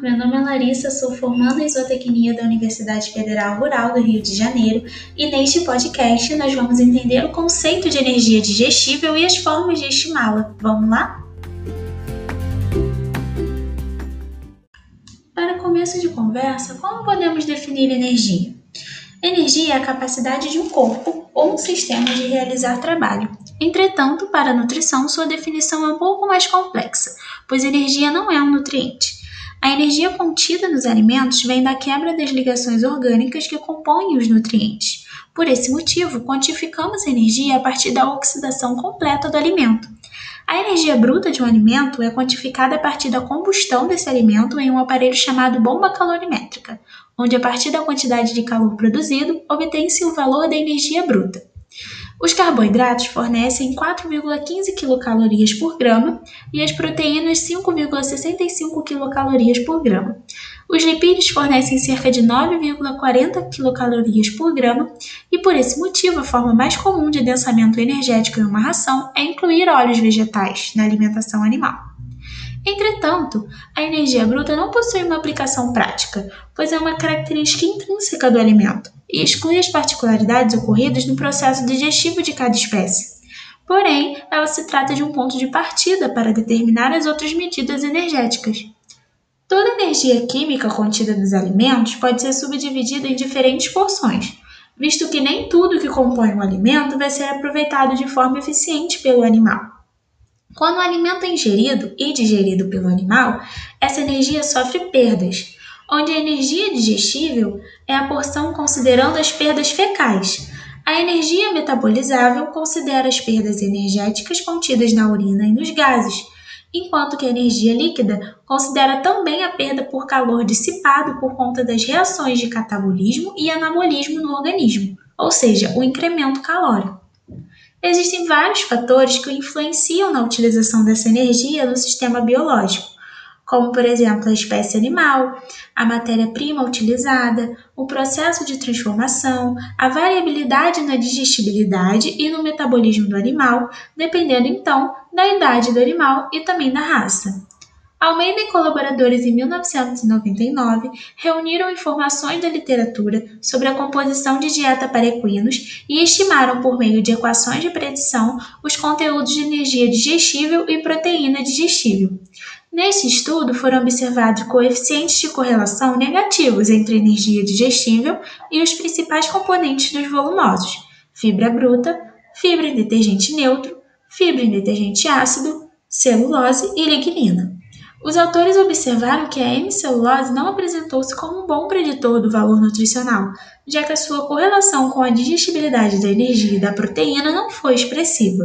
Meu nome é Larissa, sou formanda em zootecnia da Universidade Federal Rural do Rio de Janeiro e neste podcast nós vamos entender o conceito de energia digestível e as formas de estimá-la. Vamos lá? Para começo de conversa, como podemos definir energia? Energia é a capacidade de um corpo ou um sistema de realizar trabalho. Entretanto, para a nutrição, sua definição é um pouco mais complexa, pois energia não é um nutriente. A energia contida nos alimentos vem da quebra das ligações orgânicas que compõem os nutrientes. Por esse motivo, quantificamos energia a partir da oxidação completa do alimento. A energia bruta de um alimento é quantificada a partir da combustão desse alimento em um aparelho chamado bomba calorimétrica, onde, a partir da quantidade de calor produzido, obtém-se o valor da energia bruta. Os carboidratos fornecem 4,15 quilocalorias por grama e as proteínas 5,65 quilocalorias por grama. Os lipídios fornecem cerca de 9,40 quilocalorias por grama e, por esse motivo, a forma mais comum de adensamento energético em uma ração é incluir óleos vegetais na alimentação animal. Entretanto, a energia bruta não possui uma aplicação prática, pois é uma característica intrínseca do alimento e exclui as particularidades ocorridas no processo digestivo de cada espécie. Porém, ela se trata de um ponto de partida para determinar as outras medidas energéticas. Toda energia química contida nos alimentos pode ser subdividida em diferentes porções, visto que nem tudo que compõe o alimento vai ser aproveitado de forma eficiente pelo animal. Quando o alimento é ingerido e digerido pelo animal, essa energia sofre perdas, onde a energia digestível é a porção considerando as perdas fecais. A energia metabolizável considera as perdas energéticas contidas na urina e nos gases, enquanto que a energia líquida considera também a perda por calor dissipado por conta das reações de catabolismo e anabolismo no organismo, ou seja, o incremento calórico. Existem vários fatores que influenciam na utilização dessa energia no sistema biológico, como, por exemplo, a espécie animal, a matéria-prima utilizada, o processo de transformação, a variabilidade na digestibilidade e no metabolismo do animal, dependendo então da idade do animal e também da raça. Almeida e colaboradores em 1999 reuniram informações da literatura sobre a composição de dieta para equinos e estimaram por meio de equações de predição os conteúdos de energia digestível e proteína digestível. Neste estudo foram observados coeficientes de correlação negativos entre energia digestível e os principais componentes dos volumosos: fibra bruta, fibra em detergente neutro, fibra em detergente ácido, celulose e lignina. Os autores observaram que a hemicelulose não apresentou-se como um bom preditor do valor nutricional, já que a sua correlação com a digestibilidade da energia e da proteína não foi expressiva.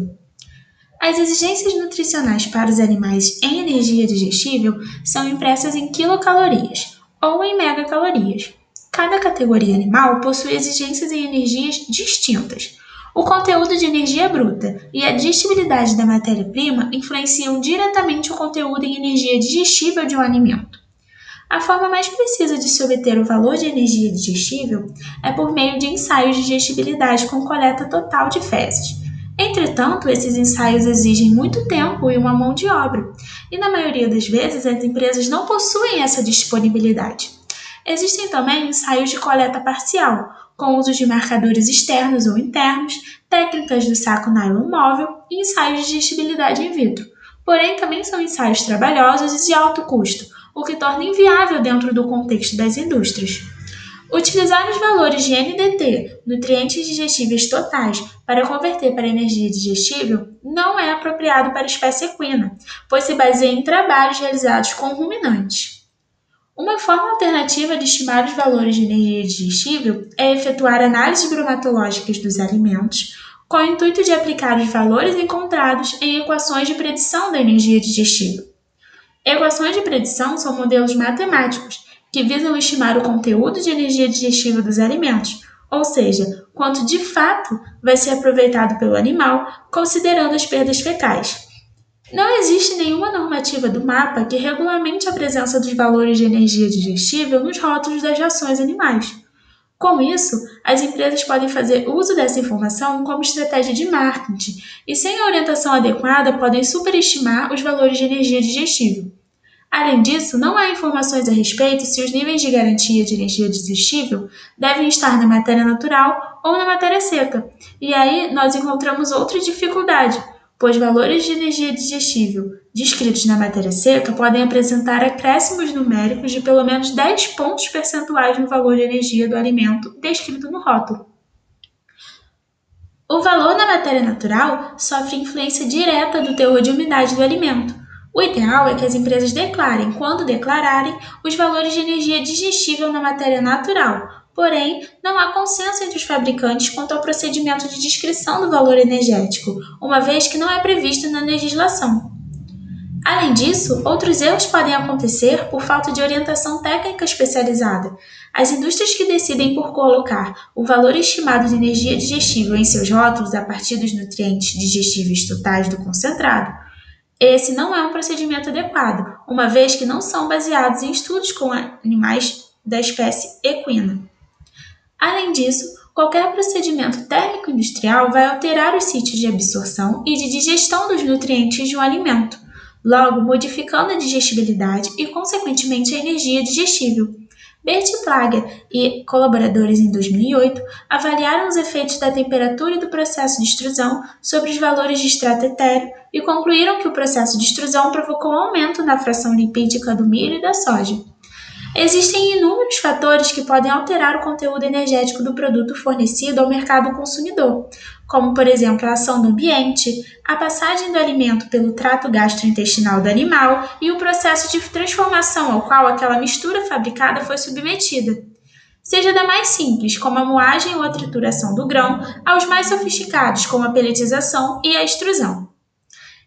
As exigências nutricionais para os animais em energia digestível são impressas em quilocalorias ou em megacalorias. Cada categoria animal possui exigências em energias distintas, o conteúdo de energia bruta e a digestibilidade da matéria-prima influenciam diretamente o conteúdo em energia digestível de um alimento. A forma mais precisa de se obter o valor de energia digestível é por meio de ensaios de digestibilidade com coleta total de fezes. Entretanto, esses ensaios exigem muito tempo e uma mão de obra, e na maioria das vezes as empresas não possuem essa disponibilidade. Existem também ensaios de coleta parcial, com uso de marcadores externos ou internos, técnicas do saco nylon móvel e ensaios de digestibilidade in vitro. Porém, também são ensaios trabalhosos e de alto custo, o que torna inviável dentro do contexto das indústrias. Utilizar os valores de NDT, nutrientes digestíveis totais, para converter para energia digestível não é apropriado para a espécie equina, pois se baseia em trabalhos realizados com ruminantes. Uma forma alternativa de estimar os valores de energia digestível é efetuar análises bromatológicas dos alimentos com o intuito de aplicar os valores encontrados em equações de predição da energia digestível. Equações de predição são modelos matemáticos que visam estimar o conteúdo de energia digestível dos alimentos, ou seja, quanto de fato vai ser aproveitado pelo animal, considerando as perdas fecais. Não existe nenhuma normativa do mapa que regulamente a presença dos valores de energia digestível nos rótulos das rações animais. Com isso, as empresas podem fazer uso dessa informação como estratégia de marketing e, sem a orientação adequada, podem superestimar os valores de energia digestível. Além disso, não há informações a respeito se os níveis de garantia de energia digestível devem estar na matéria natural ou na matéria seca. E aí nós encontramos outra dificuldade, pois valores de energia digestível descritos na matéria seca podem apresentar acréscimos numéricos de pelo menos 10 pontos percentuais no valor de energia do alimento descrito no rótulo. O valor na matéria natural sofre influência direta do teor de umidade do alimento. O ideal é que as empresas declarem, quando declararem, os valores de energia digestível na matéria natural. Porém, não há consenso entre os fabricantes quanto ao procedimento de descrição do valor energético, uma vez que não é previsto na legislação. Além disso, outros erros podem acontecer por falta de orientação técnica especializada. As indústrias que decidem por colocar o valor estimado de energia digestível em seus rótulos a partir dos nutrientes digestíveis totais do concentrado esse não é um procedimento adequado, uma vez que não são baseados em estudos com animais da espécie equina. Além disso, qualquer procedimento térmico industrial vai alterar os sítios de absorção e de digestão dos nutrientes de um alimento, logo modificando a digestibilidade e, consequentemente, a energia digestível. Bert Plager e colaboradores em 2008 avaliaram os efeitos da temperatura e do processo de extrusão sobre os valores de extrato etéreo e concluíram que o processo de extrusão provocou um aumento na fração lipídica do milho e da soja. Existem inúmeros fatores que podem alterar o conteúdo energético do produto fornecido ao mercado consumidor, como, por exemplo, a ação do ambiente, a passagem do alimento pelo trato gastrointestinal do animal e o processo de transformação ao qual aquela mistura fabricada foi submetida. Seja da mais simples, como a moagem ou a trituração do grão, aos mais sofisticados, como a pelletização e a extrusão.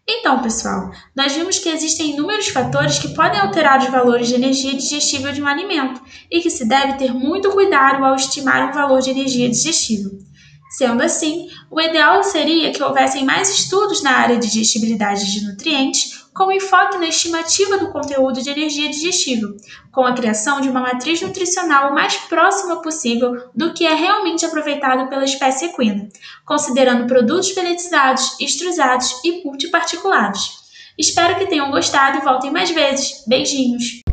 Então, pessoal, nós vimos que existem inúmeros fatores que podem alterar os valores de energia digestível de um alimento e que se deve ter muito cuidado ao estimar um valor de energia digestível. Sendo assim, o ideal seria que houvessem mais estudos na área de digestibilidade de nutrientes, com enfoque na estimativa do conteúdo de energia digestível, com a criação de uma matriz nutricional o mais próxima possível do que é realmente aproveitado pela espécie equina, considerando produtos peletizados, extrusados e multiparticulados. Espero que tenham gostado e voltem mais vezes. Beijinhos!